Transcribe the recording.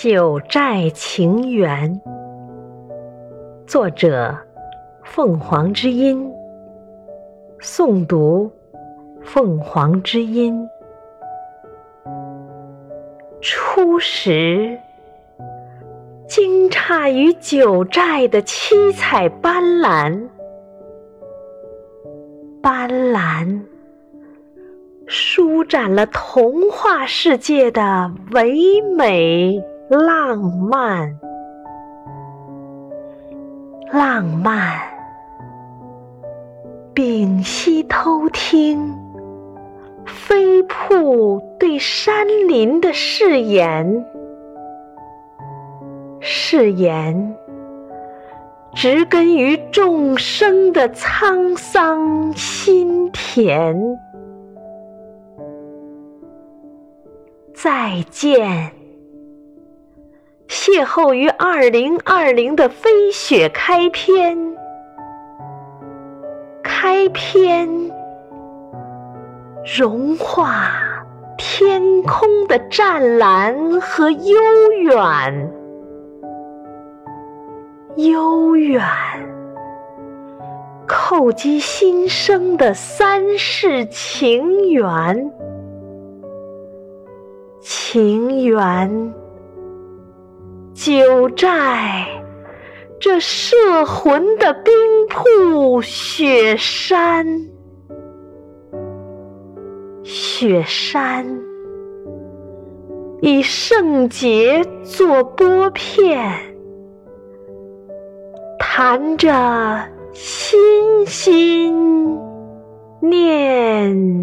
九寨情缘，作者：凤凰之音，诵读：凤凰之音。初时，惊诧于九寨的七彩斑斓，斑斓。舒展了童话世界的唯美浪漫，浪漫。屏息偷听，飞瀑对山林的誓言，誓言植根于众生的沧桑心田。再见，邂逅于二零二零的飞雪开篇，开篇融化天空的湛蓝和悠远，悠远叩击心声的三世情缘。情缘，九寨，这摄魂的冰瀑雪山，雪山以圣洁作拨片，弹着心心念念。